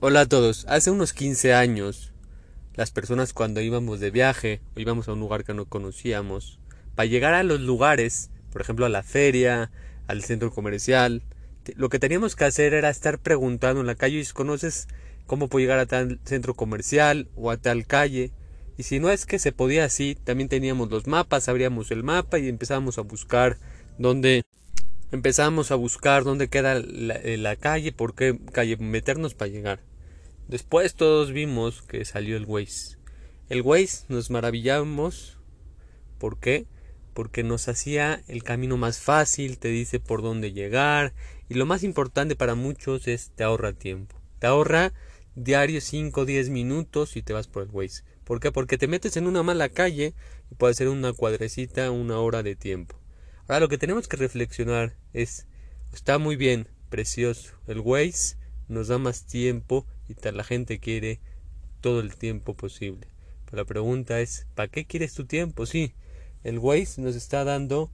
Hola a todos. Hace unos 15 años, las personas cuando íbamos de viaje o íbamos a un lugar que no conocíamos, para llegar a los lugares, por ejemplo a la feria, al centro comercial, lo que teníamos que hacer era estar preguntando en la calle, ¿conoces cómo puedo llegar a tal centro comercial o a tal calle? Y si no es que se podía así, también teníamos los mapas, abríamos el mapa y empezábamos a buscar dónde empezamos a buscar dónde queda la, eh, la, calle, por qué calle meternos para llegar. Después todos vimos que salió el Waze. El Waze nos maravillamos. ¿Por qué? Porque nos hacía el camino más fácil, te dice por dónde llegar y lo más importante para muchos es te ahorra tiempo. Te ahorra diario 5 o 10 minutos y te vas por el Waze. ¿Por qué? Porque te metes en una mala calle y puede ser una cuadrecita, una hora de tiempo. Ahora lo que tenemos que reflexionar es, está muy bien, precioso, el Waze nos da más tiempo y la gente quiere todo el tiempo posible. Pero la pregunta es, ¿para qué quieres tu tiempo? Sí, el Waze nos está dando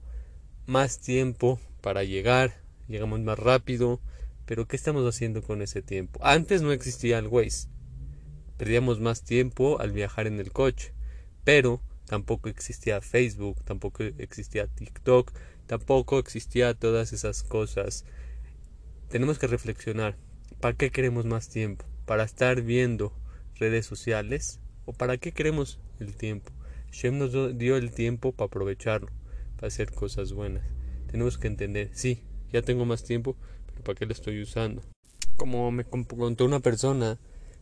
más tiempo para llegar, llegamos más rápido, pero ¿qué estamos haciendo con ese tiempo? Antes no existía el Waze. Perdíamos más tiempo al viajar en el coche, pero tampoco existía Facebook, tampoco existía TikTok, tampoco existía todas esas cosas. Tenemos que reflexionar, ¿para qué queremos más tiempo? ¿Para estar viendo redes sociales? ¿O para qué queremos el tiempo? Shem nos dio el tiempo para aprovecharlo, para hacer cosas buenas. Tenemos que entender, sí, ya tengo más tiempo, pero ¿para qué lo estoy usando? Como me contó una persona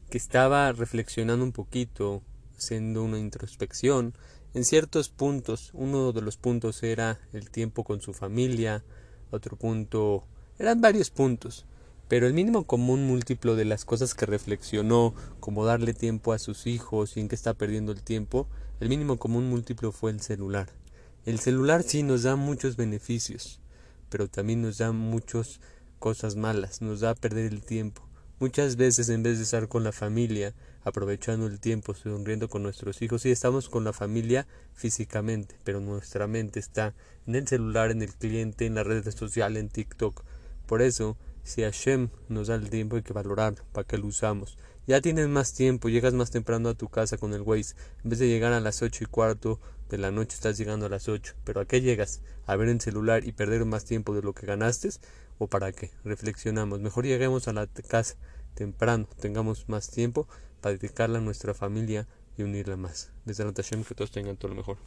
que estaba reflexionando un poquito haciendo una introspección en ciertos puntos. Uno de los puntos era el tiempo con su familia, otro punto eran varios puntos, pero el mínimo común múltiplo de las cosas que reflexionó, como darle tiempo a sus hijos y en qué está perdiendo el tiempo, el mínimo común múltiplo fue el celular. El celular sí nos da muchos beneficios, pero también nos da muchas cosas malas, nos da perder el tiempo. Muchas veces en vez de estar con la familia, aprovechando el tiempo, sonriendo con nuestros hijos, sí estamos con la familia físicamente, pero nuestra mente está en el celular, en el cliente, en las redes sociales, en TikTok. Por eso, si Hashem nos da el tiempo hay que valorarlo, para que lo usamos. Ya tienes más tiempo, llegas más temprano a tu casa con el Waze. En vez de llegar a las ocho y cuarto de la noche, estás llegando a las ocho. ¿Pero a qué llegas? ¿A ver el celular y perder más tiempo de lo que ganaste? ¿O para qué? Reflexionamos. Mejor lleguemos a la casa temprano, tengamos más tiempo para dedicarla a nuestra familia y unirla más. Desde la que todos tengan todo lo mejor.